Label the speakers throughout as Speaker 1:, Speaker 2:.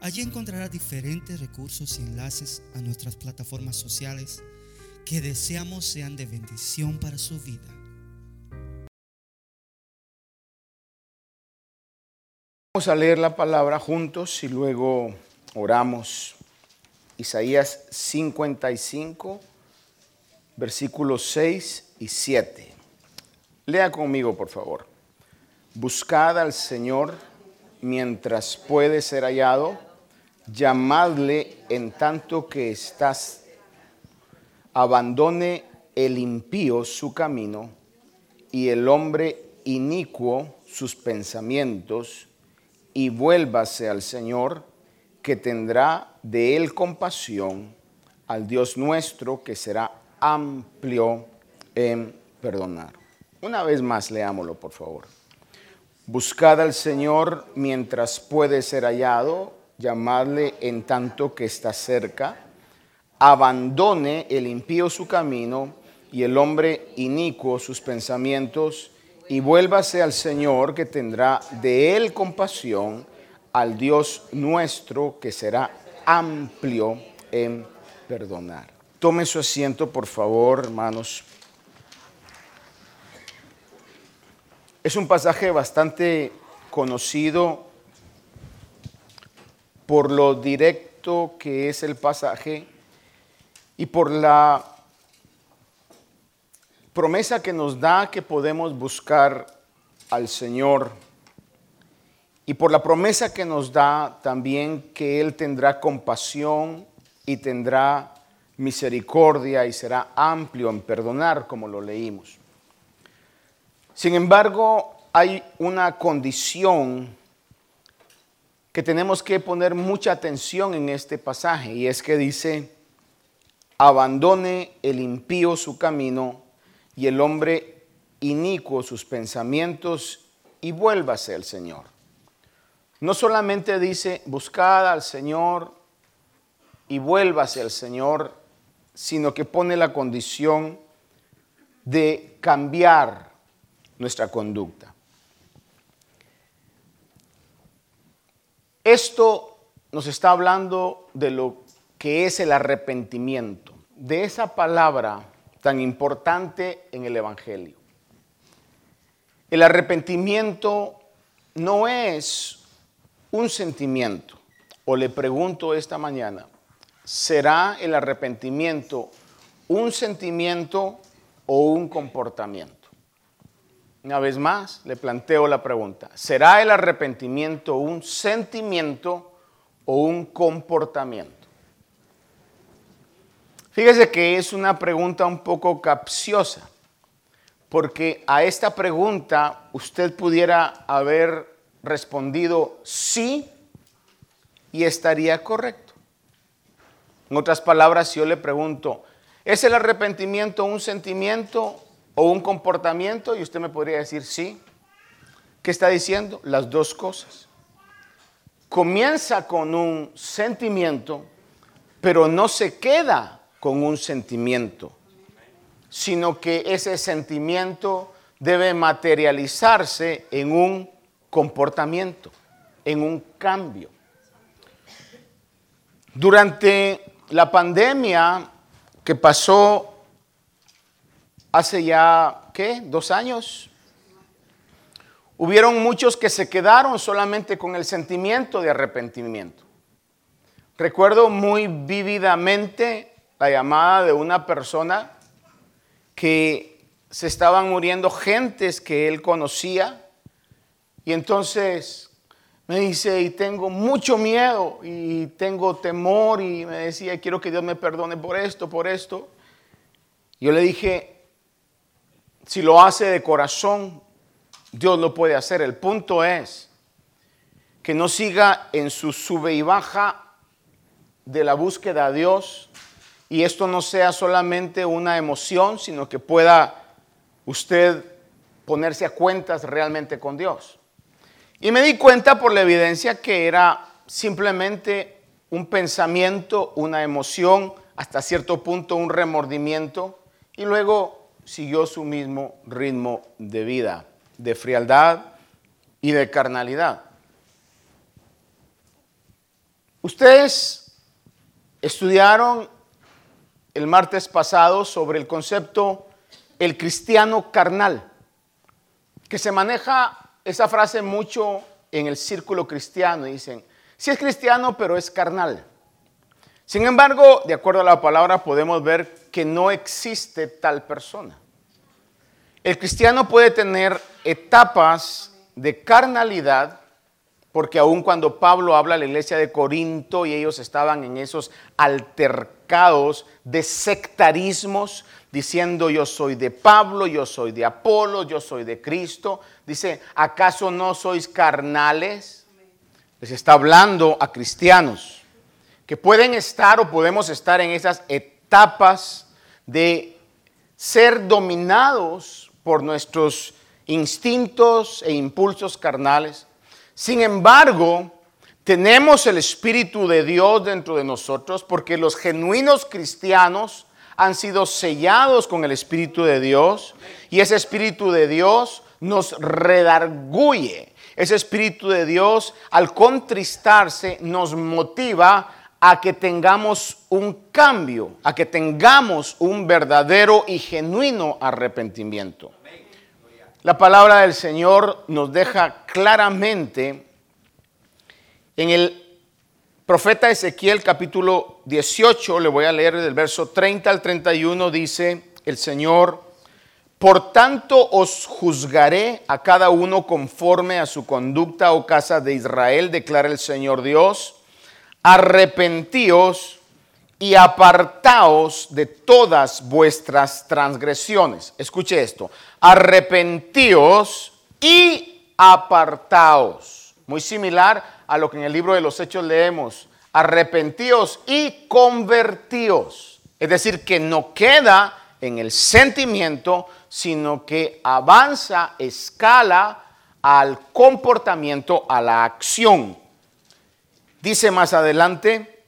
Speaker 1: Allí encontrará diferentes recursos y enlaces a nuestras plataformas sociales que deseamos sean de bendición para su vida.
Speaker 2: Vamos a leer la palabra juntos y luego oramos. Isaías 55, versículos 6 y 7. Lea conmigo, por favor. Buscad al Señor mientras puede ser hallado llamadle en tanto que estás, abandone el impío su camino y el hombre inicuo sus pensamientos y vuélvase al Señor que tendrá de él compasión, al Dios nuestro que será amplio en perdonar. Una vez más leámoslo, por favor. Buscad al Señor mientras puede ser hallado, llamadle en tanto que está cerca, abandone el impío su camino y el hombre inicuo sus pensamientos, y vuélvase al Señor que tendrá de él compasión, al Dios nuestro que será amplio en perdonar. Tome su asiento, por favor, hermanos. Es un pasaje bastante conocido por lo directo que es el pasaje y por la promesa que nos da que podemos buscar al Señor y por la promesa que nos da también que Él tendrá compasión y tendrá misericordia y será amplio en perdonar, como lo leímos. Sin embargo, hay una condición que tenemos que poner mucha atención en este pasaje y es que dice, abandone el impío su camino y el hombre inicuo sus pensamientos y vuélvase al Señor. No solamente dice, buscad al Señor y vuélvase al Señor, sino que pone la condición de cambiar nuestra conducta. Esto nos está hablando de lo que es el arrepentimiento, de esa palabra tan importante en el Evangelio. El arrepentimiento no es un sentimiento, o le pregunto esta mañana, ¿será el arrepentimiento un sentimiento o un comportamiento? Una vez más, le planteo la pregunta, ¿será el arrepentimiento un sentimiento o un comportamiento? Fíjese que es una pregunta un poco capciosa, porque a esta pregunta usted pudiera haber respondido sí y estaría correcto. En otras palabras, si yo le pregunto, ¿es el arrepentimiento un sentimiento o un comportamiento y usted me podría decir sí. ¿Qué está diciendo? Las dos cosas. Comienza con un sentimiento, pero no se queda con un sentimiento, sino que ese sentimiento debe materializarse en un comportamiento, en un cambio. Durante la pandemia que pasó hace ya, ¿qué? Dos años. Hubieron muchos que se quedaron solamente con el sentimiento de arrepentimiento. Recuerdo muy vívidamente la llamada de una persona que se estaban muriendo gentes que él conocía y entonces me dice, y tengo mucho miedo y tengo temor y me decía, quiero que Dios me perdone por esto, por esto. Yo le dije, si lo hace de corazón, Dios lo puede hacer. El punto es que no siga en su sube y baja de la búsqueda a Dios y esto no sea solamente una emoción, sino que pueda usted ponerse a cuentas realmente con Dios. Y me di cuenta por la evidencia que era simplemente un pensamiento, una emoción, hasta cierto punto un remordimiento, y luego siguió su mismo ritmo de vida, de frialdad y de carnalidad. Ustedes estudiaron el martes pasado sobre el concepto el cristiano carnal, que se maneja esa frase mucho en el círculo cristiano. Dicen, sí es cristiano, pero es carnal. Sin embargo, de acuerdo a la palabra, podemos ver que no existe tal persona. El cristiano puede tener etapas de carnalidad, porque aun cuando Pablo habla a la iglesia de Corinto y ellos estaban en esos altercados de sectarismos, diciendo yo soy de Pablo, yo soy de Apolo, yo soy de Cristo. Dice, ¿acaso no sois carnales? Les está hablando a cristianos que pueden estar o podemos estar en esas etapas de ser dominados por nuestros instintos e impulsos carnales. Sin embargo, tenemos el Espíritu de Dios dentro de nosotros porque los genuinos cristianos han sido sellados con el Espíritu de Dios y ese Espíritu de Dios nos redarguye. Ese Espíritu de Dios al contristarse nos motiva a que tengamos un cambio, a que tengamos un verdadero y genuino arrepentimiento. La palabra del Señor nos deja claramente en el Profeta Ezequiel capítulo 18, le voy a leer del verso 30 al 31, dice el Señor, por tanto os juzgaré a cada uno conforme a su conducta, o oh casa de Israel, declara el Señor Dios, arrepentíos y apartaos de todas vuestras transgresiones. Escuche esto, arrepentíos y apartaos. Muy similar a lo que en el libro de los Hechos leemos, arrepentíos y convertíos. Es decir, que no queda en el sentimiento, sino que avanza, escala al comportamiento, a la acción. Dice más adelante,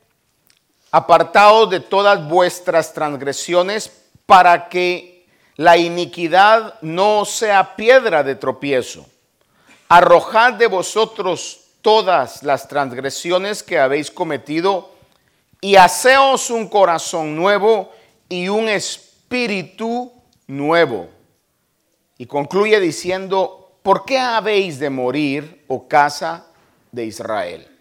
Speaker 2: apartaos de todas vuestras transgresiones para que la iniquidad no sea piedra de tropiezo. Arrojad de vosotros todas las transgresiones que habéis cometido y haceos un corazón nuevo y un espíritu nuevo. Y concluye diciendo, ¿por qué habéis de morir, oh casa de Israel?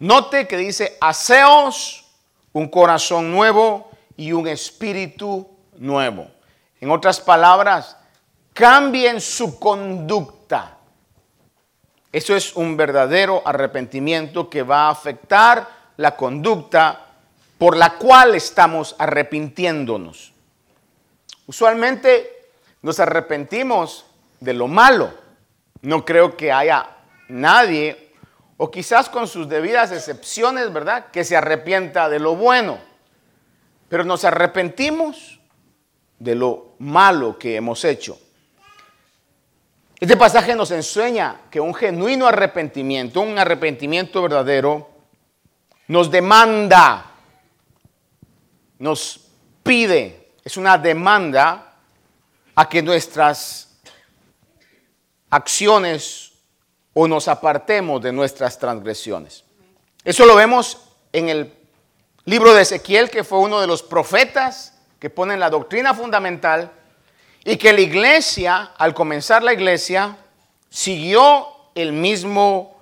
Speaker 2: Note que dice, haceos un corazón nuevo y un espíritu nuevo. En otras palabras, cambien su conducta eso es un verdadero arrepentimiento que va a afectar la conducta por la cual estamos arrepintiéndonos. Usualmente nos arrepentimos de lo malo. No creo que haya nadie, o quizás con sus debidas excepciones, ¿verdad?, que se arrepienta de lo bueno. Pero nos arrepentimos de lo malo que hemos hecho. Este pasaje nos enseña que un genuino arrepentimiento, un arrepentimiento verdadero, nos demanda, nos pide, es una demanda a que nuestras acciones o nos apartemos de nuestras transgresiones. Eso lo vemos en el libro de Ezequiel, que fue uno de los profetas que ponen la doctrina fundamental y que la iglesia, al comenzar la iglesia, siguió el mismo,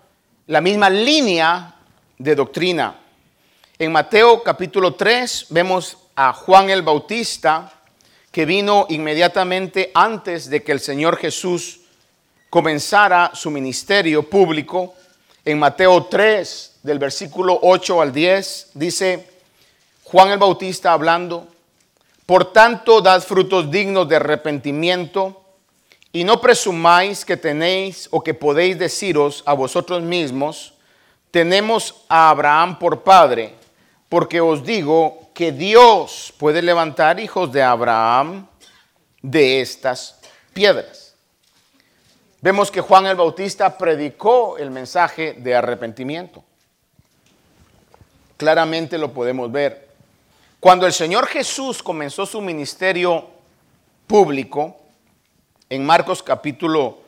Speaker 2: la misma línea de doctrina. En Mateo capítulo 3 vemos a Juan el Bautista, que vino inmediatamente antes de que el Señor Jesús comenzara su ministerio público. En Mateo 3, del versículo 8 al 10, dice Juan el Bautista hablando, por tanto, dad frutos dignos de arrepentimiento y no presumáis que tenéis o que podéis deciros a vosotros mismos, tenemos a Abraham por padre, porque os digo que Dios puede levantar hijos de Abraham de estas piedras. Vemos que Juan el Bautista predicó el mensaje de arrepentimiento. Claramente lo podemos ver. Cuando el Señor Jesús comenzó su ministerio público, en Marcos capítulo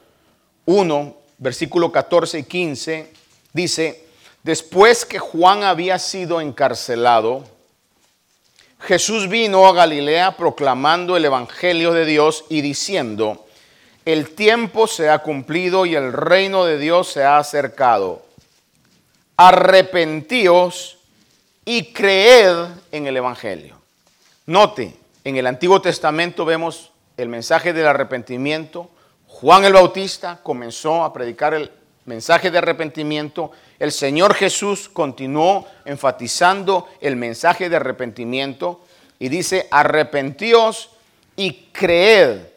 Speaker 2: 1, versículo 14 y 15, dice, después que Juan había sido encarcelado, Jesús vino a Galilea proclamando el Evangelio de Dios y diciendo, el tiempo se ha cumplido y el reino de Dios se ha acercado. Arrepentíos y creed en el Evangelio. Note, en el Antiguo Testamento vemos el mensaje del arrepentimiento. Juan el Bautista comenzó a predicar el mensaje de arrepentimiento. El Señor Jesús continuó enfatizando el mensaje de arrepentimiento y dice, arrepentíos y creed.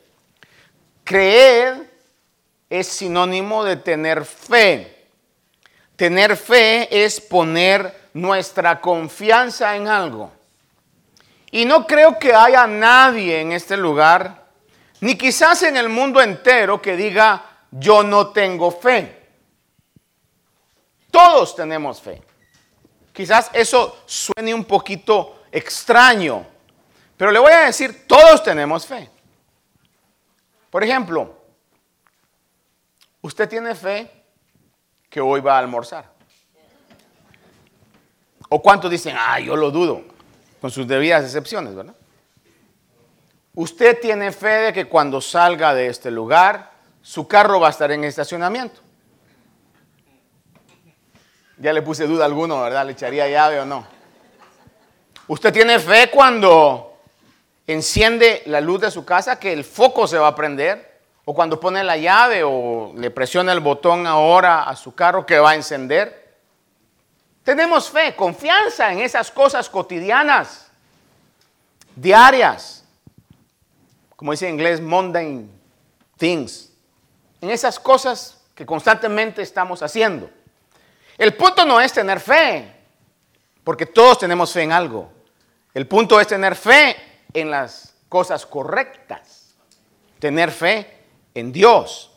Speaker 2: Creed es sinónimo de tener fe. Tener fe es poner nuestra confianza en algo. Y no creo que haya nadie en este lugar ni quizás en el mundo entero que diga, yo no tengo fe. Todos tenemos fe. Quizás eso suene un poquito extraño, pero le voy a decir, todos tenemos fe. Por ejemplo, usted tiene fe que hoy va a almorzar. ¿O cuántos dicen, ah, yo lo dudo? Con sus debidas excepciones, ¿verdad? Usted tiene fe de que cuando salga de este lugar, su carro va a estar en estacionamiento. Ya le puse duda a alguno, ¿verdad? ¿Le echaría llave o no? Usted tiene fe cuando enciende la luz de su casa que el foco se va a prender. O cuando pone la llave o le presiona el botón ahora a su carro que va a encender. Tenemos fe, confianza en esas cosas cotidianas, diarias como dice en inglés, mundane things. En esas cosas que constantemente estamos haciendo. El punto no es tener fe, porque todos tenemos fe en algo. El punto es tener fe en las cosas correctas. Tener fe en Dios.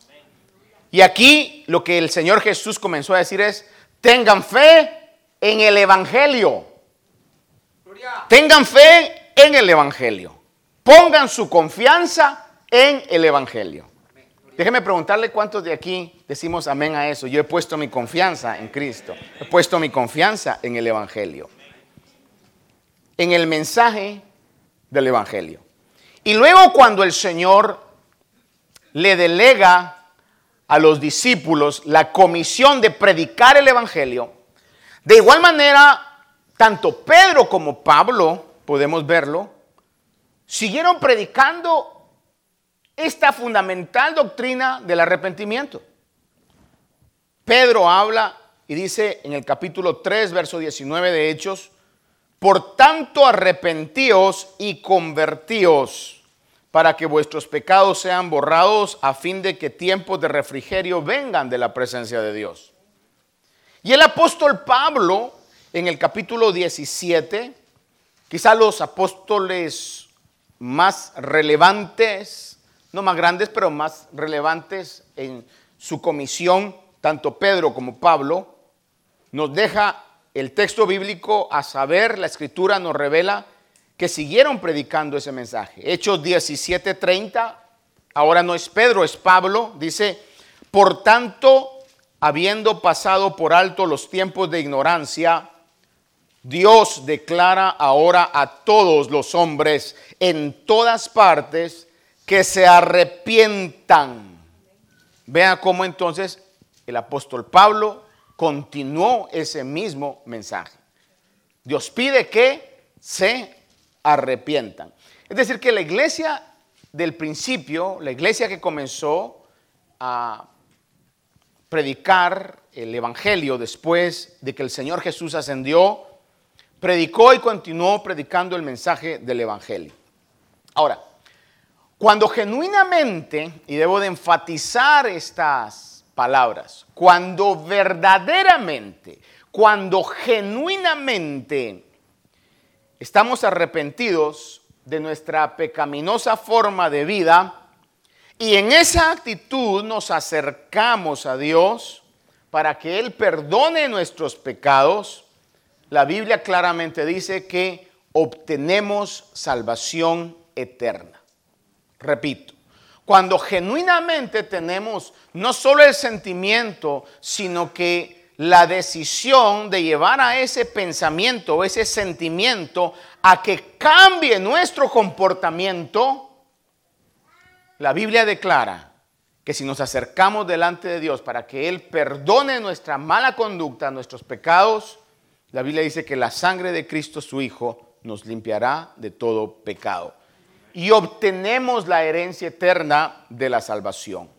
Speaker 2: Y aquí lo que el Señor Jesús comenzó a decir es, tengan fe en el Evangelio. Tengan fe en el Evangelio. Pongan su confianza en el Evangelio. Déjeme preguntarle cuántos de aquí decimos amén a eso. Yo he puesto mi confianza en Cristo. He puesto mi confianza en el Evangelio. En el mensaje del Evangelio. Y luego cuando el Señor le delega a los discípulos la comisión de predicar el Evangelio, de igual manera, tanto Pedro como Pablo, podemos verlo, siguieron predicando esta fundamental doctrina del arrepentimiento. Pedro habla y dice en el capítulo 3, verso 19 de Hechos, por tanto arrepentíos y convertíos para que vuestros pecados sean borrados a fin de que tiempos de refrigerio vengan de la presencia de Dios. Y el apóstol Pablo en el capítulo 17, quizá los apóstoles más relevantes, no más grandes, pero más relevantes en su comisión, tanto Pedro como Pablo, nos deja el texto bíblico a saber, la escritura nos revela que siguieron predicando ese mensaje. Hechos 17:30, ahora no es Pedro, es Pablo, dice, por tanto, habiendo pasado por alto los tiempos de ignorancia, Dios declara ahora a todos los hombres en todas partes que se arrepientan. Vea cómo entonces el apóstol Pablo continuó ese mismo mensaje. Dios pide que se arrepientan. Es decir, que la iglesia del principio, la iglesia que comenzó a predicar el Evangelio después de que el Señor Jesús ascendió, predicó y continuó predicando el mensaje del Evangelio. Ahora, Cuando genuinamente, y debo de enfatizar estas palabras, cuando verdaderamente, cuando genuinamente estamos arrepentidos de nuestra pecaminosa forma de vida y en esa actitud nos acercamos a Dios para que Él perdone nuestros pecados, la Biblia claramente dice que obtenemos salvación eterna. Repito, cuando genuinamente tenemos no solo el sentimiento, sino que la decisión de llevar a ese pensamiento, ese sentimiento, a que cambie nuestro comportamiento, la Biblia declara que si nos acercamos delante de Dios para que Él perdone nuestra mala conducta, nuestros pecados, la Biblia dice que la sangre de Cristo su Hijo nos limpiará de todo pecado y obtenemos la herencia eterna de la salvación.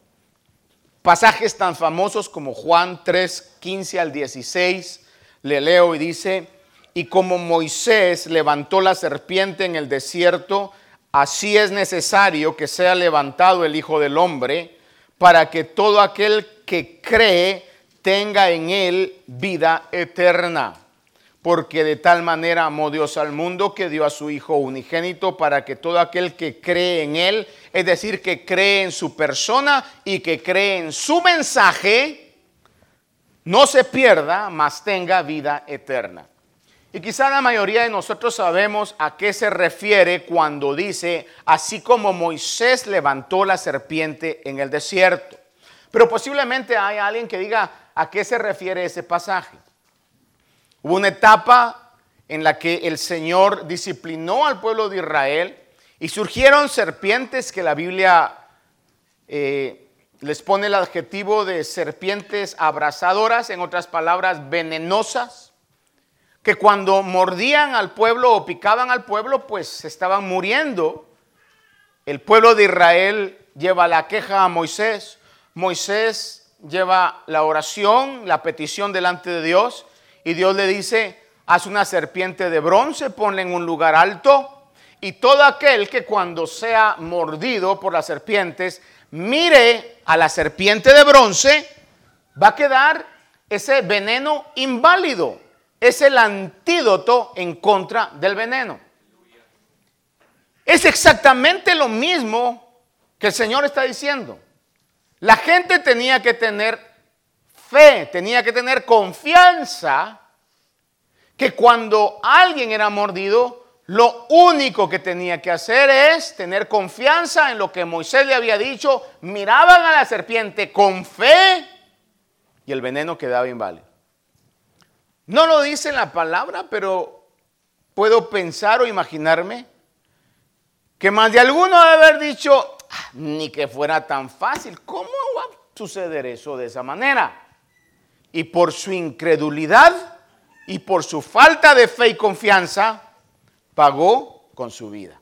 Speaker 2: Pasajes tan famosos como Juan 3, 15 al 16, le leo y dice, y como Moisés levantó la serpiente en el desierto, así es necesario que sea levantado el Hijo del Hombre, para que todo aquel que cree tenga en él vida eterna porque de tal manera amó Dios al mundo que dio a su Hijo unigénito para que todo aquel que cree en Él, es decir, que cree en su persona y que cree en su mensaje, no se pierda, mas tenga vida eterna. Y quizá la mayoría de nosotros sabemos a qué se refiere cuando dice, así como Moisés levantó la serpiente en el desierto. Pero posiblemente hay alguien que diga a qué se refiere ese pasaje. Hubo una etapa en la que el Señor disciplinó al pueblo de Israel y surgieron serpientes que la Biblia eh, les pone el adjetivo de serpientes abrasadoras, en otras palabras, venenosas, que cuando mordían al pueblo o picaban al pueblo, pues estaban muriendo. El pueblo de Israel lleva la queja a Moisés. Moisés lleva la oración, la petición delante de Dios. Y Dios le dice, haz una serpiente de bronce, ponla en un lugar alto. Y todo aquel que cuando sea mordido por las serpientes, mire a la serpiente de bronce, va a quedar ese veneno inválido. Es el antídoto en contra del veneno. Es exactamente lo mismo que el Señor está diciendo. La gente tenía que tener fe, tenía que tener confianza que cuando alguien era mordido, lo único que tenía que hacer es tener confianza en lo que Moisés le había dicho, miraban a la serpiente con fe y el veneno quedaba inválido. No lo dice la palabra, pero puedo pensar o imaginarme que más de alguno debe haber dicho, ah, ni que fuera tan fácil, ¿cómo va a suceder eso de esa manera? Y por su incredulidad y por su falta de fe y confianza, pagó con su vida.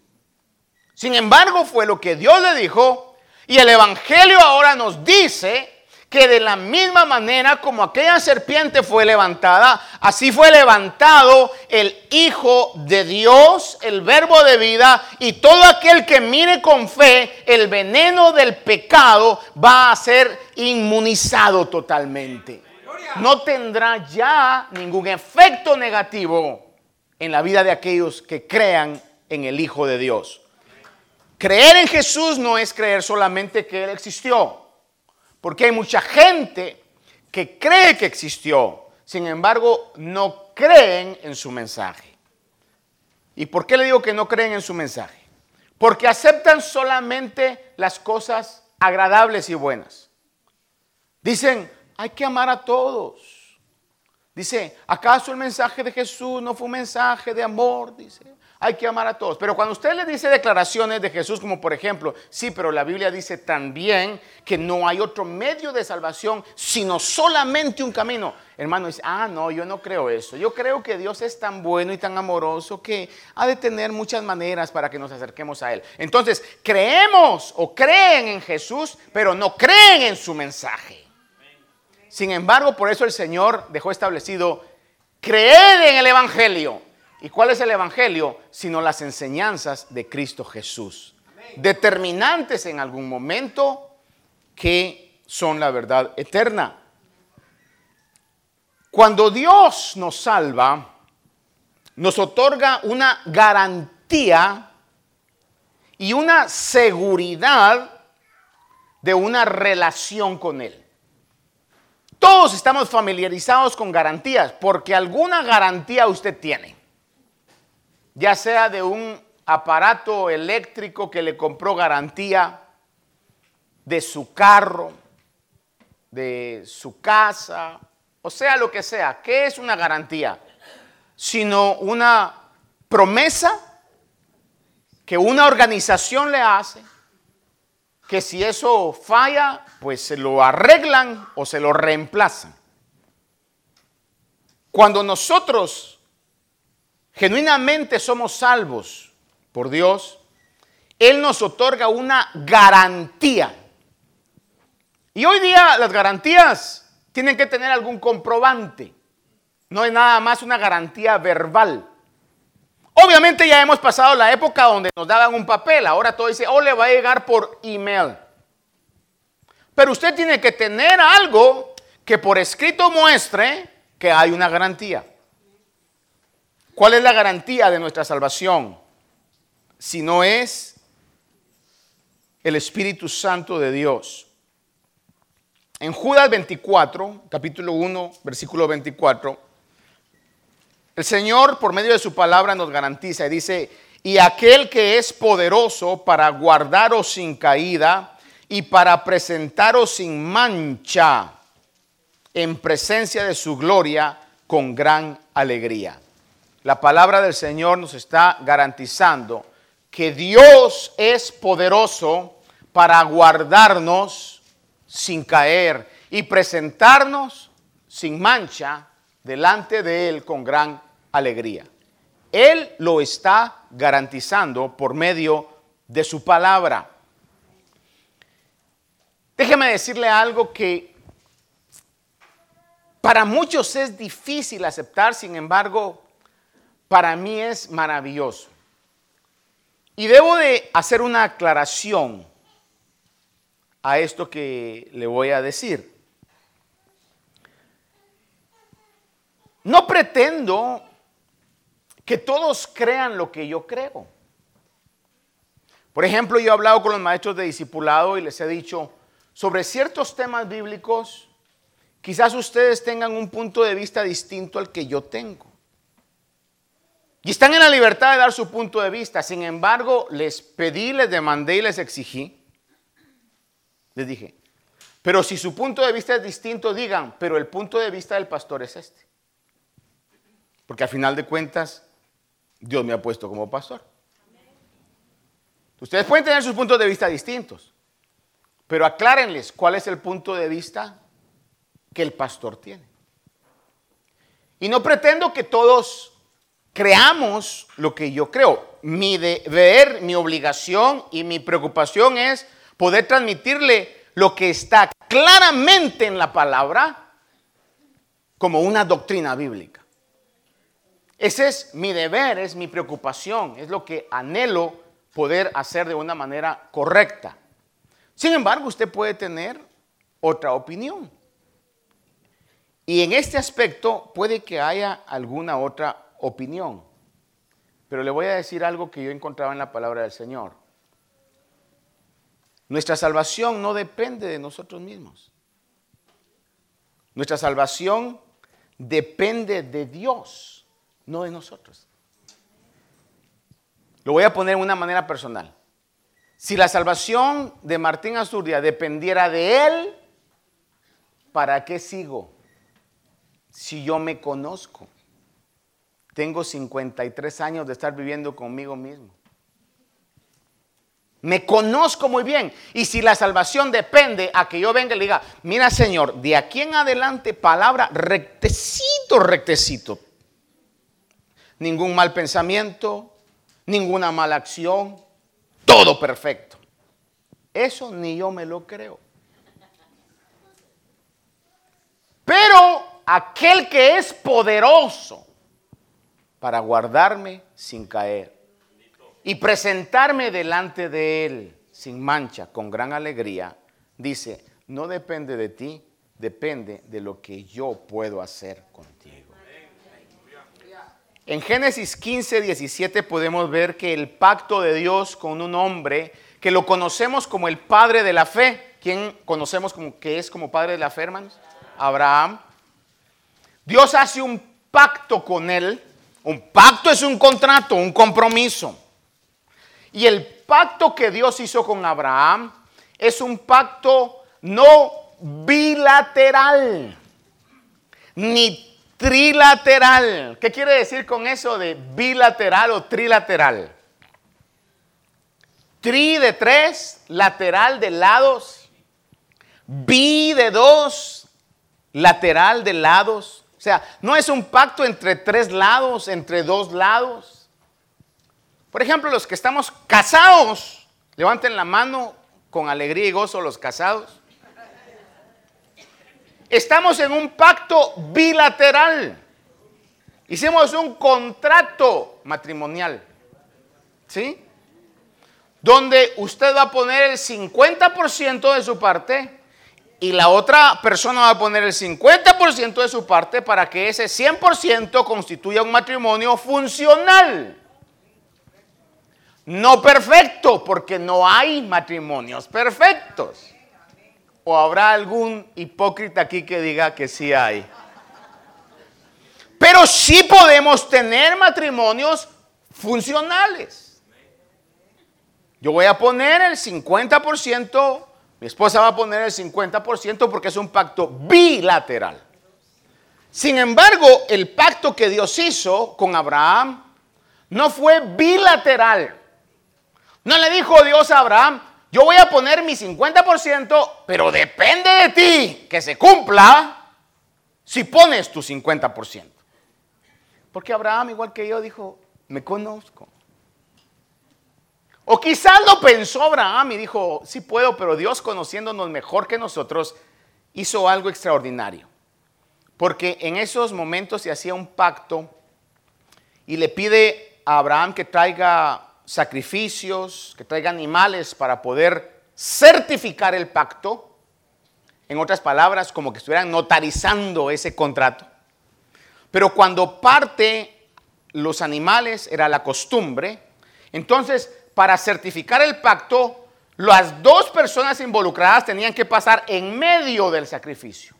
Speaker 2: Sin embargo, fue lo que Dios le dijo y el Evangelio ahora nos dice que de la misma manera como aquella serpiente fue levantada, así fue levantado el Hijo de Dios, el verbo de vida, y todo aquel que mire con fe el veneno del pecado va a ser inmunizado totalmente no tendrá ya ningún efecto negativo en la vida de aquellos que crean en el Hijo de Dios. Creer en Jesús no es creer solamente que Él existió, porque hay mucha gente que cree que existió, sin embargo no creen en su mensaje. ¿Y por qué le digo que no creen en su mensaje? Porque aceptan solamente las cosas agradables y buenas. Dicen, hay que amar a todos. Dice, ¿acaso el mensaje de Jesús no fue un mensaje de amor? Dice, hay que amar a todos. Pero cuando usted le dice declaraciones de Jesús, como por ejemplo, sí, pero la Biblia dice también que no hay otro medio de salvación, sino solamente un camino. Hermano dice, ah, no, yo no creo eso. Yo creo que Dios es tan bueno y tan amoroso que ha de tener muchas maneras para que nos acerquemos a Él. Entonces, creemos o creen en Jesús, pero no creen en su mensaje. Sin embargo, por eso el Señor dejó establecido, creed en el Evangelio. ¿Y cuál es el Evangelio? Sino las enseñanzas de Cristo Jesús. determinantes en algún momento que son la verdad eterna. Cuando Dios nos salva, nos otorga una garantía y una seguridad de una relación con Él. Todos estamos familiarizados con garantías, porque alguna garantía usted tiene, ya sea de un aparato eléctrico que le compró garantía, de su carro, de su casa, o sea lo que sea. ¿Qué es una garantía? Sino una promesa que una organización le hace, que si eso falla, pues se lo arreglan o se lo reemplazan. Cuando nosotros genuinamente somos salvos por Dios, Él nos otorga una garantía. Y hoy día las garantías tienen que tener algún comprobante. No es nada más una garantía verbal. Obviamente ya hemos pasado la época donde nos daban un papel, ahora todo dice, oh, le va a llegar por email. Pero usted tiene que tener algo que por escrito muestre que hay una garantía. ¿Cuál es la garantía de nuestra salvación? Si no es el Espíritu Santo de Dios. En Judas 24, capítulo 1, versículo 24, el Señor, por medio de su palabra, nos garantiza y dice, y aquel que es poderoso para guardaros sin caída y para presentaros sin mancha en presencia de su gloria con gran alegría. La palabra del Señor nos está garantizando que Dios es poderoso para guardarnos sin caer y presentarnos sin mancha delante de Él con gran alegría. Él lo está garantizando por medio de su palabra. Déjeme decirle algo que para muchos es difícil aceptar, sin embargo, para mí es maravilloso. Y debo de hacer una aclaración a esto que le voy a decir. No pretendo que todos crean lo que yo creo. Por ejemplo, yo he hablado con los maestros de discipulado y les he dicho, sobre ciertos temas bíblicos, quizás ustedes tengan un punto de vista distinto al que yo tengo. Y están en la libertad de dar su punto de vista. Sin embargo, les pedí, les demandé y les exigí. Les dije, pero si su punto de vista es distinto, digan, pero el punto de vista del pastor es este. Porque al final de cuentas, Dios me ha puesto como pastor. Ustedes pueden tener sus puntos de vista distintos, pero aclárenles cuál es el punto de vista que el pastor tiene. Y no pretendo que todos creamos lo que yo creo. Mi deber, mi obligación y mi preocupación es poder transmitirle lo que está claramente en la palabra como una doctrina bíblica. Ese es mi deber, es mi preocupación, es lo que anhelo poder hacer de una manera correcta. Sin embargo, usted puede tener otra opinión. Y en este aspecto puede que haya alguna otra opinión. Pero le voy a decir algo que yo encontraba en la palabra del Señor. Nuestra salvación no depende de nosotros mismos. Nuestra salvación depende de Dios no de nosotros. Lo voy a poner de una manera personal. Si la salvación de Martín Azurdia dependiera de él, ¿para qué sigo? Si yo me conozco. Tengo 53 años de estar viviendo conmigo mismo. Me conozco muy bien. Y si la salvación depende a que yo venga y le diga, mira Señor, de aquí en adelante palabra rectecito, rectecito ningún mal pensamiento, ninguna mala acción, todo perfecto. Eso ni yo me lo creo. Pero aquel que es poderoso para guardarme sin caer y presentarme delante de Él sin mancha, con gran alegría, dice, no depende de ti, depende de lo que yo puedo hacer contigo. En Génesis 15, 17 podemos ver que el pacto de Dios con un hombre que lo conocemos como el padre de la fe, ¿quién conocemos como que es como padre de la fe, hermanos? Abraham. Dios hace un pacto con él. Un pacto es un contrato, un compromiso. Y el pacto que Dios hizo con Abraham es un pacto no bilateral, ni trilateral. ¿Qué quiere decir con eso de bilateral o trilateral? Tri de tres, lateral de lados, bi de dos, lateral de lados. O sea, no es un pacto entre tres lados, entre dos lados. Por ejemplo, los que estamos casados, levanten la mano con alegría y gozo los casados. Estamos en un pacto bilateral. Hicimos un contrato matrimonial. ¿Sí? Donde usted va a poner el 50% de su parte y la otra persona va a poner el 50% de su parte para que ese 100% constituya un matrimonio funcional. No perfecto, porque no hay matrimonios perfectos. ¿O habrá algún hipócrita aquí que diga que sí hay? Pero sí podemos tener matrimonios funcionales. Yo voy a poner el 50%, mi esposa va a poner el 50% porque es un pacto bilateral. Sin embargo, el pacto que Dios hizo con Abraham no fue bilateral. No le dijo Dios a Abraham, yo voy a poner mi 50%, pero depende de ti que se cumpla si pones tu 50%. Porque Abraham, igual que yo, dijo, me conozco. O quizás lo pensó Abraham y dijo, sí puedo, pero Dios conociéndonos mejor que nosotros, hizo algo extraordinario. Porque en esos momentos se hacía un pacto y le pide a Abraham que traiga sacrificios, que traiga animales para poder certificar el pacto. En otras palabras, como que estuvieran notarizando ese contrato. Pero cuando parte los animales era la costumbre, entonces para certificar el pacto, las dos personas involucradas tenían que pasar en medio del sacrificio.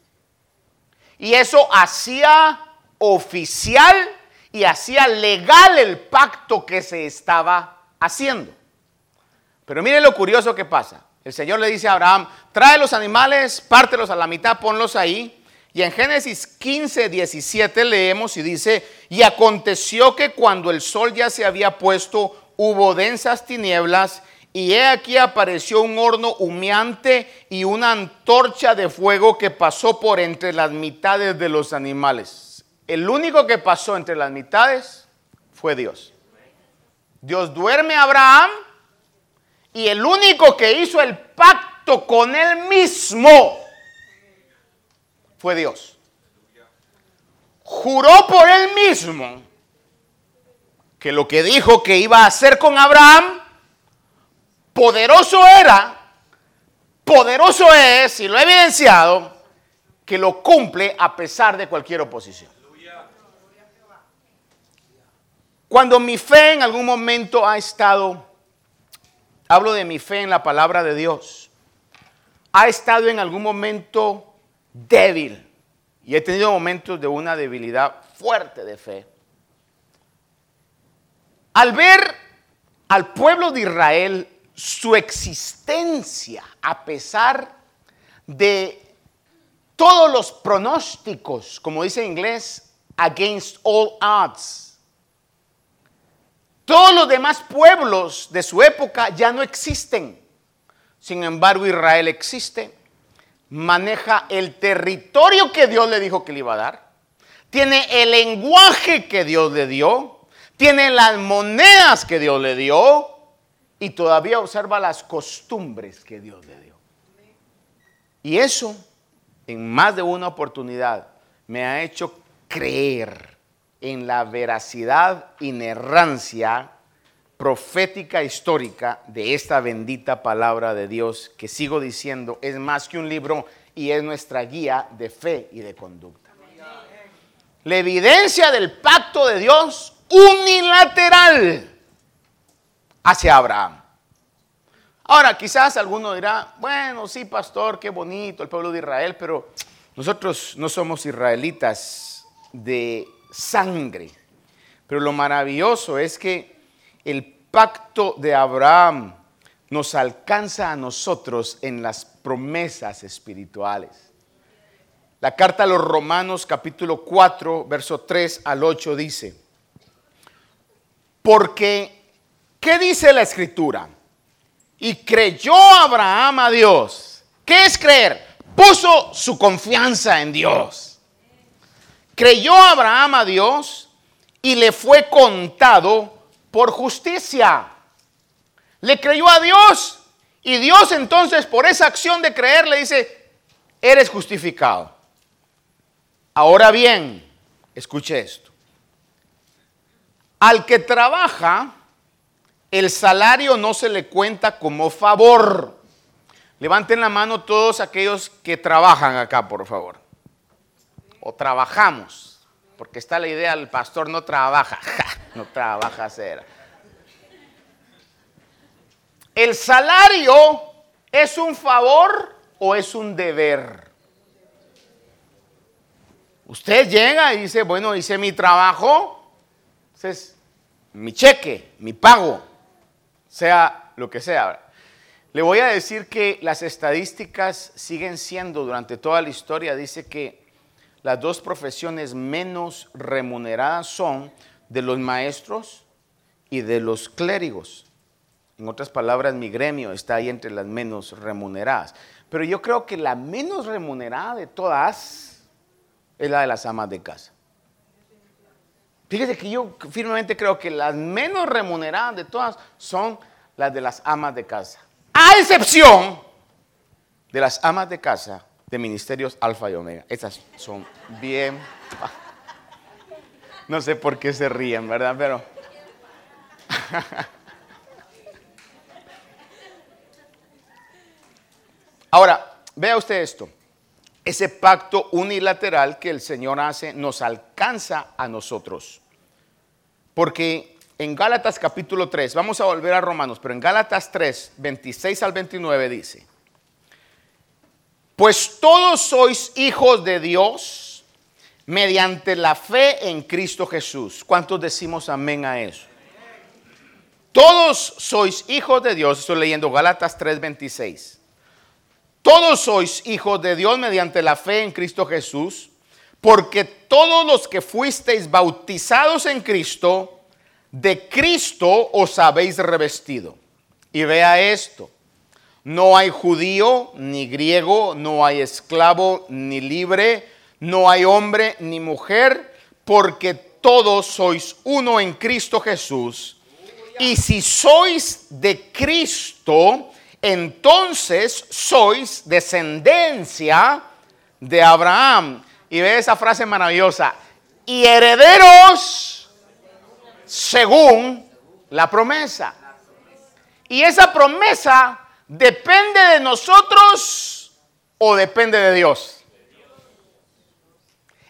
Speaker 2: Y eso hacía oficial y hacía legal el pacto que se estaba haciendo. Pero mire lo curioso que pasa. El Señor le dice a Abraham, trae los animales, pártelos a la mitad, ponlos ahí. Y en Génesis 15, 17 leemos y dice, y aconteció que cuando el sol ya se había puesto, hubo densas tinieblas, y he aquí apareció un horno humeante y una antorcha de fuego que pasó por entre las mitades de los animales. El único que pasó entre las mitades fue Dios. Dios duerme a Abraham y el único que hizo el pacto con él mismo fue Dios. Juró por él mismo que lo que dijo que iba a hacer con Abraham, poderoso era, poderoso es, y lo he evidenciado, que lo cumple a pesar de cualquier oposición. Cuando mi fe en algún momento ha estado, hablo de mi fe en la palabra de Dios, ha estado en algún momento débil y he tenido momentos de una debilidad fuerte de fe. Al ver al pueblo de Israel su existencia a pesar de todos los pronósticos, como dice en inglés, against all odds, todos los demás pueblos de su época ya no existen. Sin embargo, Israel existe. Maneja el territorio que Dios le dijo que le iba a dar. Tiene el lenguaje que Dios le dio. Tiene las monedas que Dios le dio. Y todavía observa las costumbres que Dios le dio. Y eso, en más de una oportunidad, me ha hecho creer en la veracidad, inerrancia profética histórica de esta bendita palabra de Dios que sigo diciendo es más que un libro y es nuestra guía de fe y de conducta. La evidencia del pacto de Dios unilateral hacia Abraham. Ahora, quizás alguno dirá, bueno, sí, pastor, qué bonito el pueblo de Israel, pero nosotros no somos israelitas de sangre. Pero lo maravilloso es que el pacto de Abraham nos alcanza a nosotros en las promesas espirituales. La carta a los Romanos capítulo 4, verso 3 al 8 dice, porque, ¿qué dice la escritura? Y creyó Abraham a Dios. ¿Qué es creer? Puso su confianza en Dios. Creyó Abraham a Dios y le fue contado por justicia. Le creyó a Dios y Dios entonces por esa acción de creer le dice, eres justificado. Ahora bien, escuche esto. Al que trabaja, el salario no se le cuenta como favor. Levanten la mano todos aquellos que trabajan acá, por favor. O trabajamos, porque está la idea, el pastor no trabaja, no trabaja, será. ¿El salario es un favor o es un deber? Usted llega y dice, bueno, hice mi trabajo, es mi cheque, mi pago sea lo que sea. Le voy a decir que las estadísticas siguen siendo, durante toda la historia, dice que las dos profesiones menos remuneradas son de los maestros y de los clérigos. En otras palabras, mi gremio está ahí entre las menos remuneradas. Pero yo creo que la menos remunerada de todas es la de las amas de casa. Fíjese que yo firmemente creo que las menos remuneradas de todas son las de las amas de casa. A excepción de las amas de casa de ministerios Alfa y Omega. Esas son bien... No sé por qué se ríen, ¿verdad? Pero... Ahora, vea usted esto. Ese pacto unilateral que el Señor hace nos alcanza a nosotros. Porque en Gálatas capítulo 3, vamos a volver a Romanos, pero en Gálatas 3, 26 al 29 dice, pues todos sois hijos de Dios mediante la fe en Cristo Jesús. ¿Cuántos decimos amén a eso? Todos sois hijos de Dios, estoy leyendo Gálatas 3, 26. Todos sois hijos de Dios mediante la fe en Cristo Jesús, porque todos los que fuisteis bautizados en Cristo, de Cristo os habéis revestido. Y vea esto, no hay judío ni griego, no hay esclavo ni libre, no hay hombre ni mujer, porque todos sois uno en Cristo Jesús. Y si sois de Cristo, entonces sois descendencia de Abraham. Y ve esa frase maravillosa. Y herederos según la promesa. Y esa promesa depende de nosotros o depende de Dios.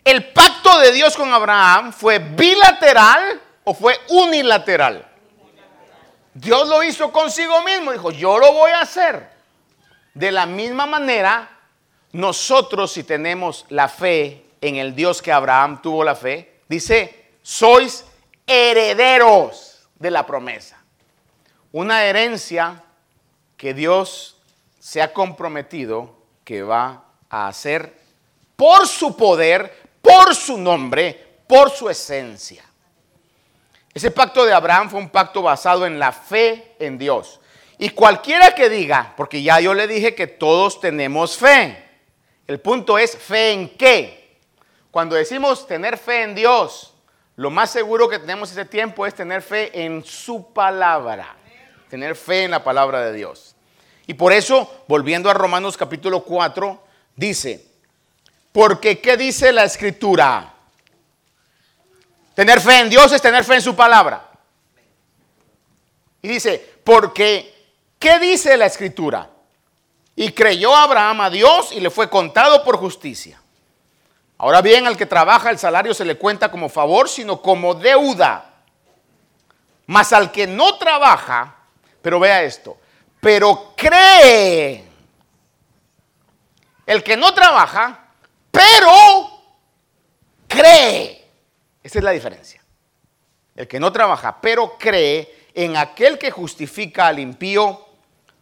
Speaker 2: ¿El pacto de Dios con Abraham fue bilateral o fue unilateral? Dios lo hizo consigo mismo, dijo, yo lo voy a hacer. De la misma manera, nosotros si tenemos la fe en el Dios que Abraham tuvo la fe, dice, sois herederos de la promesa. Una herencia que Dios se ha comprometido que va a hacer por su poder, por su nombre, por su esencia. Ese pacto de Abraham fue un pacto basado en la fe en Dios. Y cualquiera que diga, porque ya yo le dije que todos tenemos fe. El punto es fe en qué. Cuando decimos tener fe en Dios, lo más seguro que tenemos ese tiempo es tener fe en su palabra. Tener fe en la palabra de Dios. Y por eso, volviendo a Romanos capítulo 4, dice, porque ¿qué dice la escritura? Tener fe en Dios es tener fe en su palabra. Y dice, porque, ¿qué dice la escritura? Y creyó Abraham a Dios y le fue contado por justicia. Ahora bien, al que trabaja el salario se le cuenta como favor, sino como deuda. Mas al que no trabaja, pero vea esto, pero cree. El que no trabaja, pero cree. Esa es la diferencia. El que no trabaja, pero cree en aquel que justifica al impío,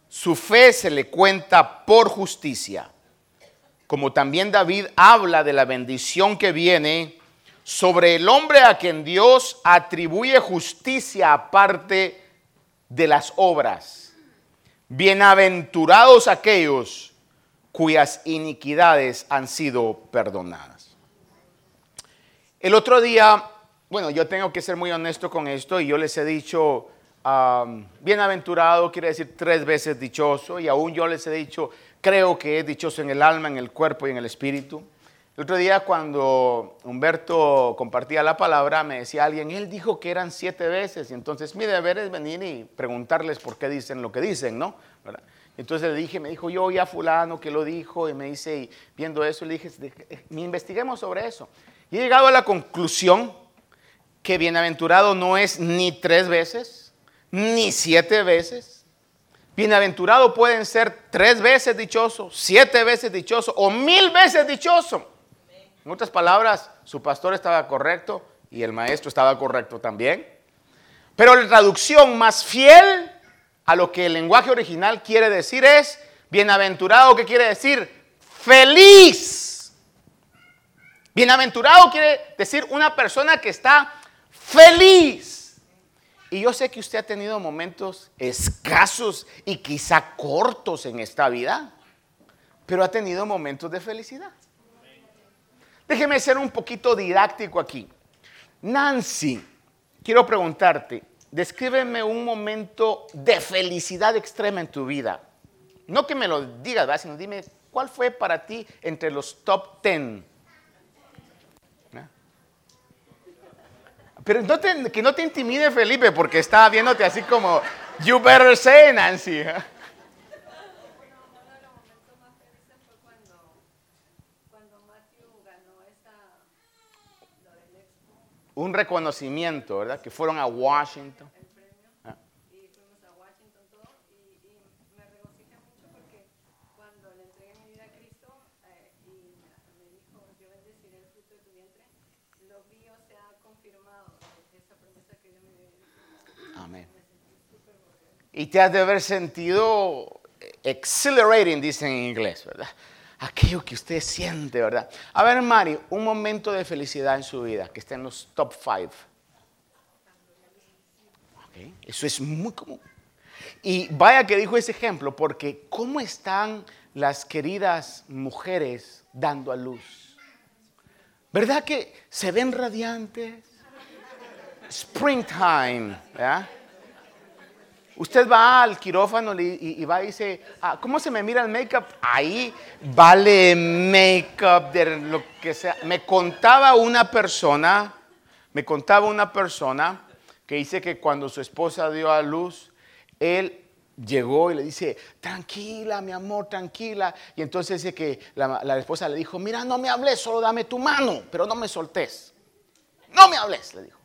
Speaker 2: su fe se le cuenta por justicia. Como también David habla de la bendición que viene sobre el hombre a quien Dios atribuye justicia aparte de las obras. Bienaventurados aquellos cuyas iniquidades han sido perdonadas. El otro día, bueno, yo tengo que ser muy honesto con esto y yo les he dicho, bienaventurado quiere decir tres veces dichoso y aún yo les he dicho, creo que es dichoso en el alma, en el cuerpo y en el espíritu. El otro día cuando Humberto compartía la palabra, me decía alguien, él dijo que eran siete veces, y entonces mi deber es venir y preguntarles por qué dicen lo que dicen, ¿no? Entonces le dije, me dijo, yo oí a fulano que lo dijo, y me dice, y viendo eso, le dije, investiguemos sobre eso. Y he llegado a la conclusión que bienaventurado no es ni tres veces, ni siete veces. Bienaventurado pueden ser tres veces dichoso, siete veces dichoso o mil veces dichoso. En otras palabras, su pastor estaba correcto y el maestro estaba correcto también. Pero la traducción más fiel a lo que el lenguaje original quiere decir es bienaventurado, ¿qué quiere decir? Feliz. Bienaventurado quiere decir una persona que está feliz. Y yo sé que usted ha tenido momentos escasos y quizá cortos en esta vida, pero ha tenido momentos de felicidad. Déjeme ser un poquito didáctico aquí. Nancy, quiero preguntarte, descríbeme un momento de felicidad extrema en tu vida. No que me lo digas, sino dime cuál fue para ti entre los top 10 Pero que no te intimide Felipe porque estaba viéndote así como, you better say, Nancy. Un reconocimiento, ¿verdad? Que fueron a Washington. y te has de haber sentido exhilarating, dicen en inglés, ¿verdad? Aquello que usted siente, ¿verdad? A ver, Mari, un momento de felicidad en su vida, que esté en los top five. Eso es muy común. Y vaya que dijo ese ejemplo, porque ¿cómo están las queridas mujeres dando a luz? ¿Verdad que se ven radiantes? Springtime, ¿verdad? Usted va al quirófano y, va y dice, ah, ¿cómo se me mira el make-up? Ahí vale make-up de lo que sea. Me contaba una persona, me contaba una persona que dice que cuando su esposa dio a luz, él llegó y le dice, tranquila, mi amor, tranquila. Y entonces dice que la, esposa le dijo, mira, no me hables, solo dame tu mano, pero no me soltes. No me hables, le dijo.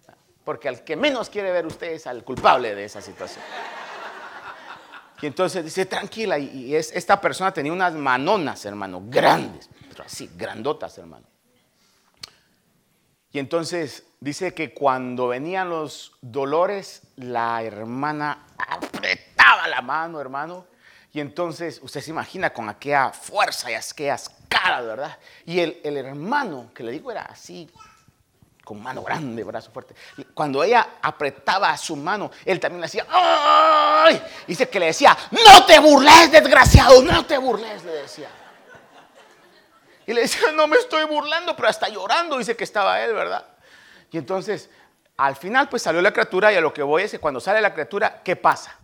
Speaker 2: Porque al que menos quiere ver usted es al culpable de esa situación. Y entonces dice, tranquila, y, es, esta persona tenía unas manonas, hermano, grandes, pero así, grandotas, hermano. Y entonces dice que cuando venían los dolores, la hermana apretaba la mano, hermano. Y entonces usted se imagina con aquella fuerza y aquellas caras, ¿verdad? Y el hermano, que le digo era así, con mano grande, brazo fuerte. Cuando ella apretaba su mano, él también le decía, ¡ay! Dice que le decía, no te burles, desgraciado, no te burles, le decía. Y le decía, no me estoy burlando, pero hasta llorando, dice que estaba él, ¿verdad? Y entonces, al final, pues salió la criatura y a lo que voy es que cuando sale la criatura, ¿qué pasa?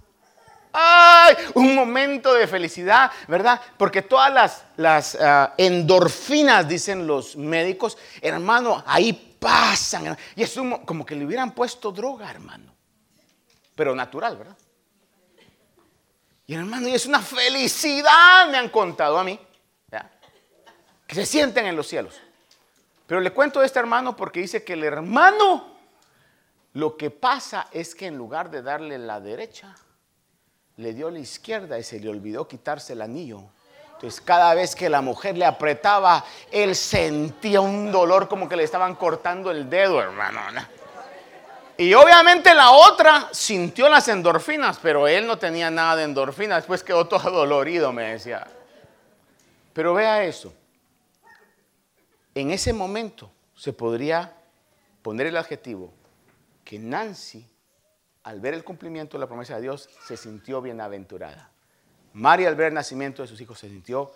Speaker 2: ¡Ay! Un momento de felicidad, ¿verdad? Porque todas las, las ah, endorfinas, dicen los médicos, hermano, ahí pasan. Y es como que le hubieran puesto droga, hermano. Pero natural, ¿verdad? Y hermano, y es una felicidad, me han contado a mí, que se sienten en los cielos. Pero le cuento a este hermano porque dice que el hermano, lo que pasa es que en lugar de darle la derecha, le dio la izquierda y se le olvidó quitarse el anillo. Entonces cada vez que la mujer le apretaba, él sentía un dolor como que le estaban cortando el dedo, hermano. Y obviamente la otra sintió las endorfinas, pero él no tenía nada de endorfinas. Después quedó todo dolorido, me decía. Pero vea eso. En ese momento se podría poner el adjetivo que Nancy, al ver el cumplimiento de la promesa de Dios, se sintió bienaventurada. María, al ver el nacimiento de sus hijos, se sintió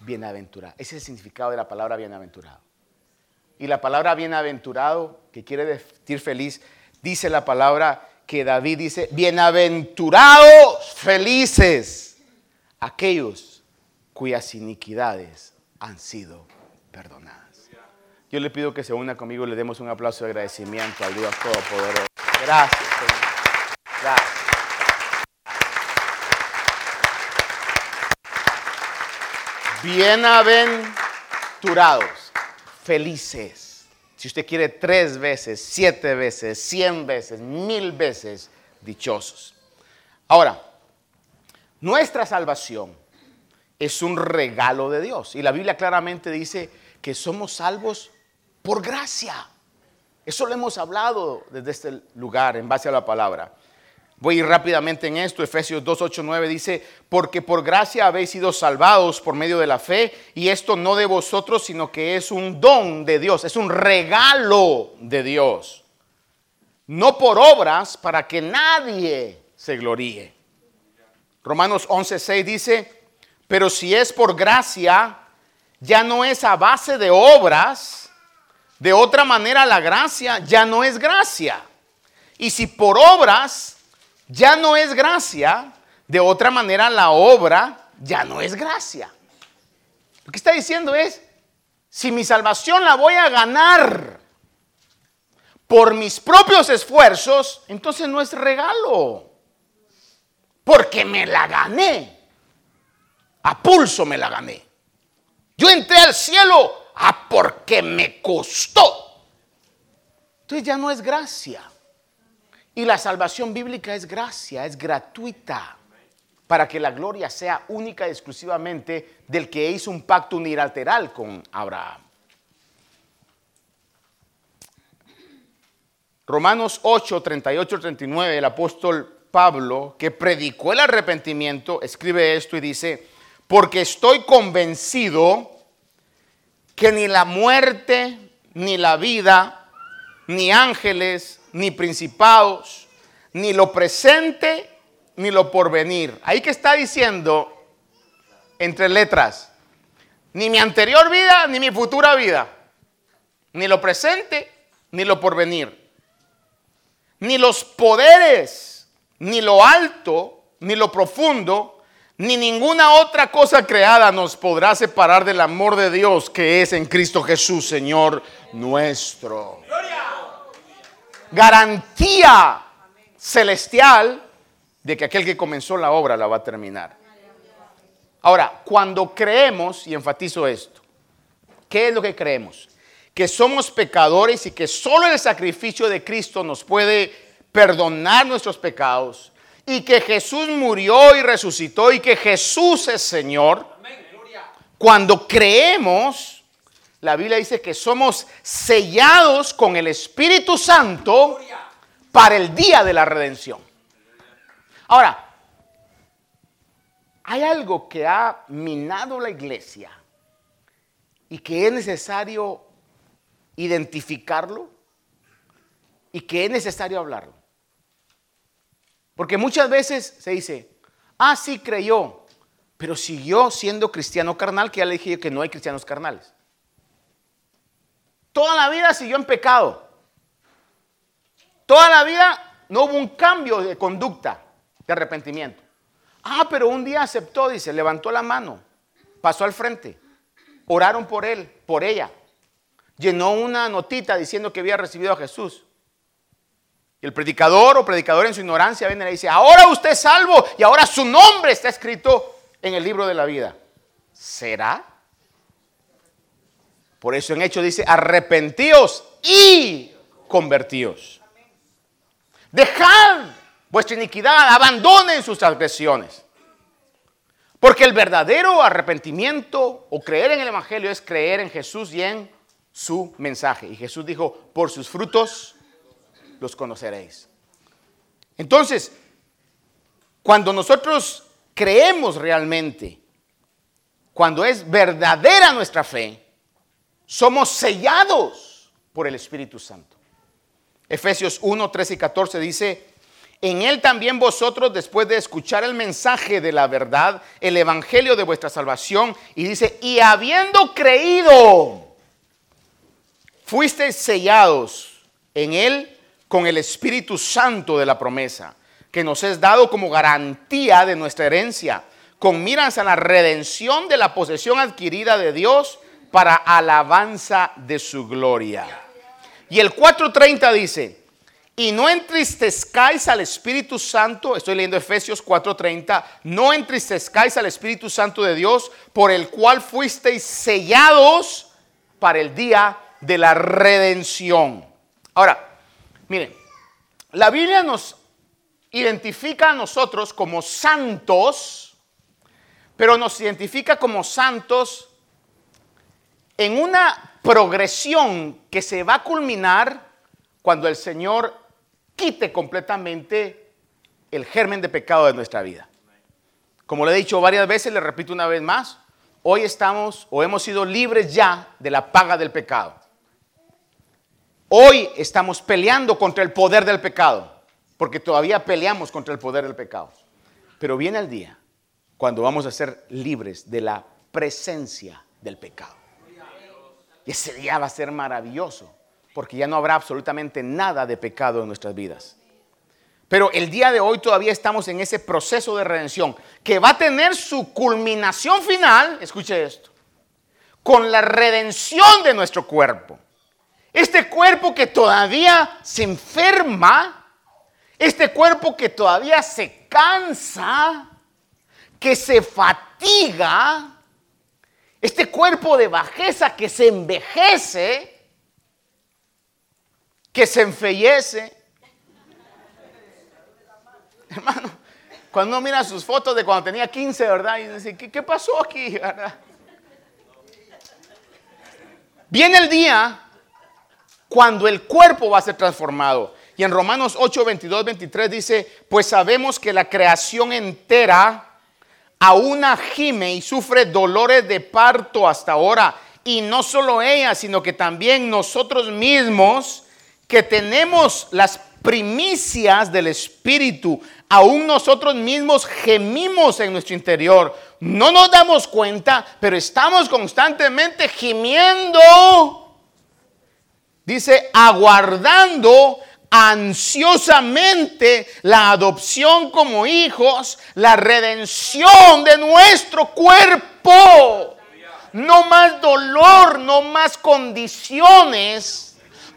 Speaker 2: bienaventurada. Ese es el significado de la palabra bienaventurado. Y la palabra bienaventurado, que quiere decir feliz, dice la palabra que David dice, bienaventurados, felices, aquellos cuyas iniquidades han sido perdonadas. Yo le pido que se una conmigo y le demos un aplauso de agradecimiento al Dios Todopoderoso. Gracias, Señor. Gracias. Bienaventurados, felices si usted quiere tres veces, siete veces, cien veces, mil veces, dichosos. Ahora, nuestra salvación es un regalo de Dios. Y la Biblia claramente dice que somos salvos por gracia. Eso lo hemos hablado desde este lugar en base a la palabra. Voy a ir rápidamente en esto. Efesios 2, 8, 9 dice, porque por gracia habéis sido salvados por medio de la fe, y esto no de vosotros, sino que es un don de Dios, es un regalo de Dios. No por obras para que nadie se gloríe. Romanos 11, 6 dice, pero si es por gracia, ya no es a base de obras, de otra manera la gracia ya no es gracia. Y si por obras ya no es gracia, de otra manera la obra ya no es gracia. Lo que está diciendo es, si mi salvación la voy a ganar por mis propios esfuerzos, entonces no es regalo, porque me la gané. A pulso me la gané. Yo entré al cielo a porque me costó. Entonces ya no es gracia. Y la salvación bíblica es gracia, es gratuita, para que la gloria sea única y exclusivamente del que hizo un pacto unilateral con Abraham. Romanos 8, 38, 39, el apóstol Pablo, que predicó el arrepentimiento, escribe esto y dice, porque estoy convencido que ni la muerte, ni la vida, ni ángeles, ni principados, ni lo presente, ni lo porvenir. Ahí que está diciendo entre letras, ni mi anterior vida, ni mi futura vida, ni lo presente, ni lo porvenir, ni los poderes, ni lo alto, ni lo profundo, ni ninguna otra cosa creada nos podrá separar del amor de Dios que es en Cristo Jesús, Señor nuestro garantía celestial de que aquel que comenzó la obra la va a terminar. Ahora, cuando creemos, y enfatizo esto, ¿qué es lo que creemos? Que somos pecadores y que solo el sacrificio de Cristo nos puede perdonar nuestros pecados y que Jesús murió y resucitó y que Jesús es Señor. Cuando creemos, la Biblia dice que somos sellados con el Espíritu Santo para el día de la redención. Ahora, hay algo que ha minado la iglesia y que es necesario identificarlo y que es necesario hablarlo. Porque muchas veces se dice, ah, sí creyó, pero siguió siendo cristiano carnal, que ya le dije que no hay cristianos carnales. Toda la vida siguió en pecado. Toda la vida no hubo un cambio de conducta, de arrepentimiento. Ah, pero un día aceptó, dice, levantó la mano, pasó al frente, oraron por él, por ella. Llenó una notita diciendo que había recibido a Jesús. Y el predicador o predicador en su ignorancia viene y le dice, ahora usted es salvo y ahora su nombre está escrito en el libro de la vida. ¿Será? Por eso en hecho dice, arrepentíos y convertíos. Dejad vuestra iniquidad, abandonen sus transgresiones. Porque el verdadero arrepentimiento o creer en el Evangelio es creer en Jesús y en su mensaje. Y Jesús dijo, por sus frutos los conoceréis. Entonces, cuando nosotros creemos realmente, cuando es verdadera nuestra fe, somos sellados por el Espíritu Santo. Efesios 1, 13 y 14 dice, en él también vosotros, después de escuchar el mensaje de la verdad, el evangelio de vuestra salvación, y dice, y habiendo creído, fuisteis sellados en él con el Espíritu Santo de la promesa, que nos es dado como garantía de nuestra herencia, con miras a la redención de la posesión adquirida de Dios para alabanza de su gloria. Y el 4.30 dice, y no entristezcáis al Espíritu Santo, estoy leyendo Efesios 4:30, no entristezcáis al Espíritu Santo de Dios, por el cual fuisteis sellados para el día de la redención. Ahora, miren, la Biblia nos identifica a nosotros como santos, pero nos identifica como santos en una progresión que se va a culminar cuando el Señor quite completamente el germen de pecado de nuestra vida. Como le he dicho varias veces, le repito una vez más, hoy estamos o hemos sido libres ya de la paga del pecado. Hoy estamos peleando contra el poder del pecado, porque todavía peleamos contra el poder del pecado. Pero viene el día cuando vamos a ser libres de la presencia del pecado. Ese día va a ser maravilloso porque ya no habrá absolutamente nada de pecado en nuestras vidas. Pero el día de hoy todavía estamos en ese proceso de redención que va a tener su culminación final, escuche esto, con la redención de nuestro cuerpo. Este cuerpo que todavía se enferma, este cuerpo que todavía se cansa, que se fatiga, este cuerpo de bajeza que se envejece, que se enfellece. Hermano, cuando uno mira sus fotos de cuando tenía 15, ¿verdad? Y dice, ¿qué, pasó aquí? ¿verdad? Viene el día cuando el cuerpo va a ser transformado. Y en Romanos 8, 22, 23 dice, pues sabemos que la creación entera aún gime y sufre dolores de parto hasta ahora. Y no solo ella, sino que también nosotros mismos que tenemos las primicias del Espíritu, aún nosotros mismos gemimos en nuestro interior. No nos damos cuenta, pero estamos constantemente gimiendo. Dice, aguardando ansiosamente la adopción como hijos, la redención de nuestro cuerpo. No más dolor, no más condiciones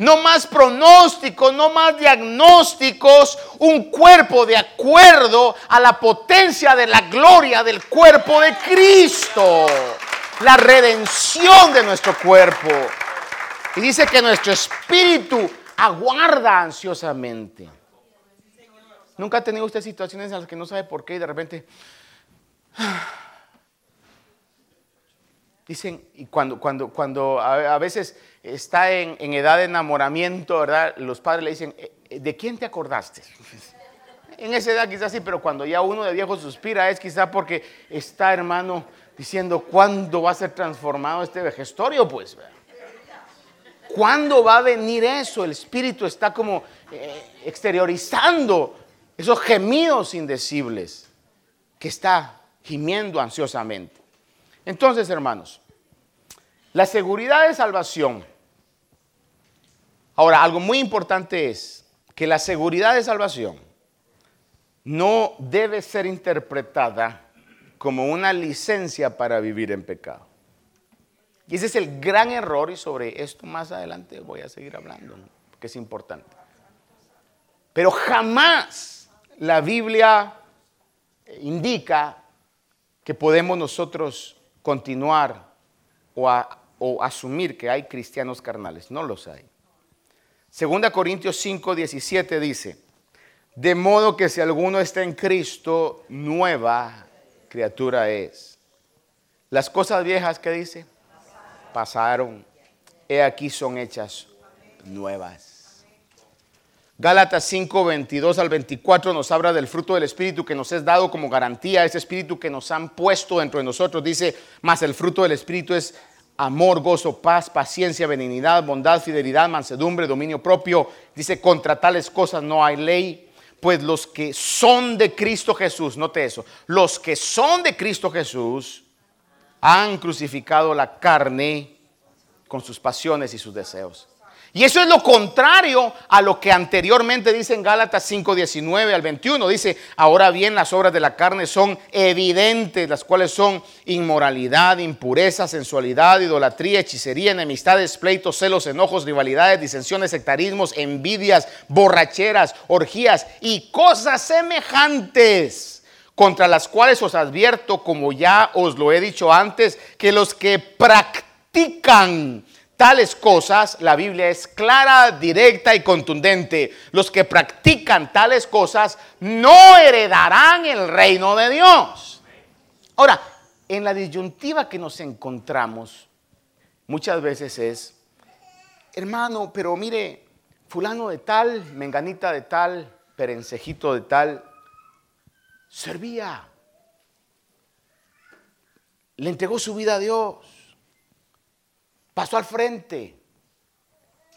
Speaker 2: no más pronósticos, no más diagnósticos, un cuerpo de acuerdo a la potencia de la gloria del cuerpo de Cristo, la redención de nuestro cuerpo. Y dice que nuestro espíritu aguarda ansiosamente. ¿Nunca ha tenido usted situaciones en las que no sabe por qué y de repente... Dicen, y cuando, cuando, cuando a veces está en, edad de enamoramiento, ¿verdad? Los padres le dicen, eh, eh, ¿de quién te acordaste? En esa edad quizás sí, pero cuando ya uno de viejo suspira es quizá porque está, hermano, diciendo, ¿cuándo va a ser transformado este vejestorio? Pues, ¿cuándo va a venir eso? El espíritu está como eh, exteriorizando esos gemidos indecibles que está gimiendo ansiosamente. Entonces, hermanos, la seguridad de salvación Ahora, algo muy importante es que la seguridad de salvación no debe ser interpretada como una licencia para vivir en pecado. Y ese es el gran error y sobre esto más adelante voy a seguir hablando, que es importante. Pero jamás la Biblia indica que podemos nosotros continuar o, o asumir que hay cristianos carnales. No los hay. Segunda Corintios 5, 17 dice, de modo que si alguno está en Cristo, nueva criatura es. Las cosas viejas que dice, pasaron, he aquí son hechas nuevas. Gálatas 5, 22 al 24 nos habla del fruto del Espíritu que nos es dado como garantía, ese Espíritu que nos han puesto dentro de nosotros. Dice, más el fruto del Espíritu es amor, gozo, paz, paciencia, benignidad, bondad, fidelidad, mansedumbre, dominio propio. Dice, contra tales cosas no hay ley. Pues los que son de Cristo Jesús, note eso, los que son de Cristo Jesús han crucificado la carne con sus pasiones y sus deseos. Y eso es lo contrario a lo que anteriormente dice en Gálatas 5, 19 al 21. Dice, ahora bien las obras de la carne son evidentes, las cuales son inmoralidad, impureza, sensualidad, idolatría, hechicería, enemistades, pleitos, celos, enojos, rivalidades, disensiones, sectarismos, envidias, borracheras, orgías y cosas semejantes contra las cuales os advierto, como ya os lo he dicho antes, que los que practican tales cosas, la Biblia es clara, directa y contundente. Los que practican tales cosas no heredarán el reino de Dios. Ahora, en la disyuntiva que nos encontramos muchas veces es, hermano, pero mire, fulano de tal, menganita de tal, perencejito de tal, servía. Le entregó su vida a Dios pasó al frente.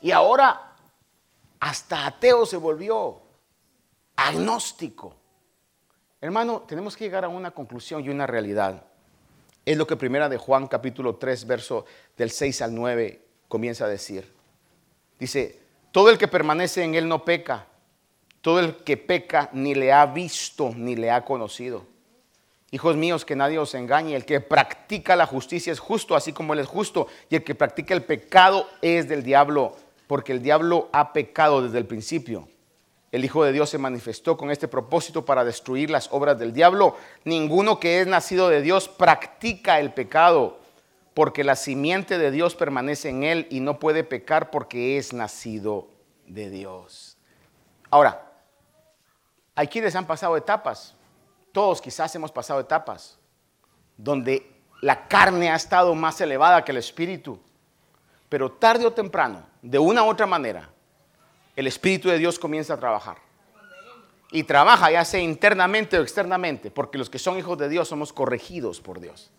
Speaker 2: Y ahora hasta ateo se volvió, agnóstico. Hermano, tenemos que llegar a una conclusión y una realidad. Es lo que primera de Juan capítulo 3, verso del 6 al 9 comienza a decir. Dice, todo el que permanece en él no peca, todo el que peca ni le ha visto ni le ha conocido. Hijos míos, que nadie os engañe. El que practica la justicia es justo, así como Él es justo. Y el que practica el pecado es del diablo, porque el diablo ha pecado desde el principio. El Hijo de Dios se manifestó con este propósito para destruir las obras del diablo. Ninguno que es nacido de Dios practica el pecado, porque la simiente de Dios permanece en él y no puede pecar porque es nacido de Dios. Ahora, hay quienes han pasado etapas todos quizás hemos pasado etapas donde la carne ha estado más elevada que el espíritu, pero tarde o temprano, de una u otra manera, el espíritu de Dios comienza a trabajar. Y trabaja ya sea internamente o externamente, porque los que son hijos de Dios somos corregidos por Dios.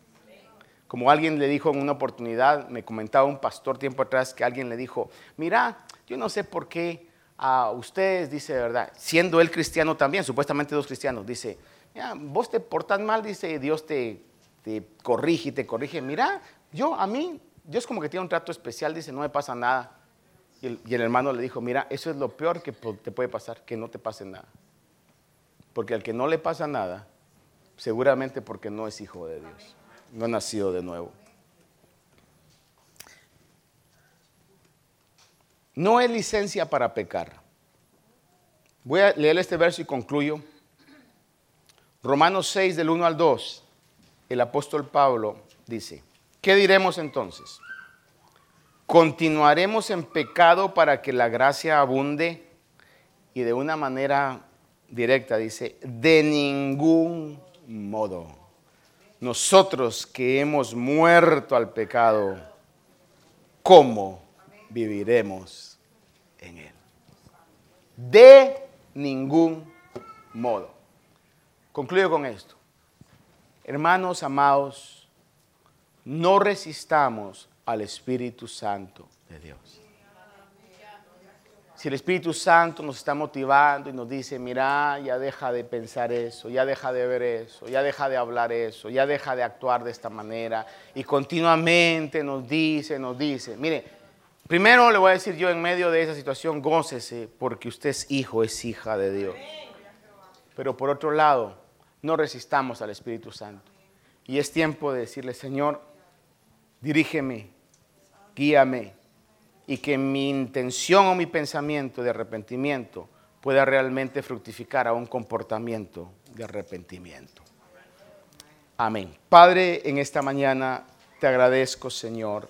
Speaker 2: Como alguien le dijo en una oportunidad, me comentaba un pastor tiempo atrás que alguien le dijo, mira, yo no sé por qué a ustedes, dice verdad, siendo él cristiano también, supuestamente dos cristianos, dice, vos te portas mal, dice, Dios te, te corrige, te corrige. Mira, yo, a mí, Dios como que tiene un trato especial, dice, no me pasa nada. Y el, y el hermano le dijo, mira, eso es lo peor que te puede pasar, que no te pase nada. Porque al que no le pasa nada, seguramente porque no es hijo de Dios, no ha nacido de nuevo. No es licencia para pecar. Voy a leer este verso y concluyo. Romanos 6 del 1 al 2, el apóstol Pablo dice, ¿qué diremos entonces? ¿Continuaremos en pecado para que la gracia abunde? Y de una manera directa dice, de ningún modo. Nosotros que hemos muerto al pecado, ¿cómo viviremos en él? De ningún modo. Concluyo con esto. Hermanos amados, no resistamos al Espíritu Santo de Dios. Si el Espíritu Santo nos está motivando y nos dice, mira, ya deja de pensar eso, ya deja de ver eso, ya deja de hablar eso, ya deja de actuar de esta manera, y continuamente nos dice, nos dice, mire, primero le voy a decir yo en medio de esa situación, gócese porque usted es hijo, es hija de Dios. Pero por otro lado, no resistamos al Espíritu Santo. Y es tiempo de decirle, Señor, dirígeme, guíame, y que mi intención o mi pensamiento de arrepentimiento pueda realmente fructificar a un comportamiento de arrepentimiento. Amén. Padre, en esta mañana te agradezco, Señor.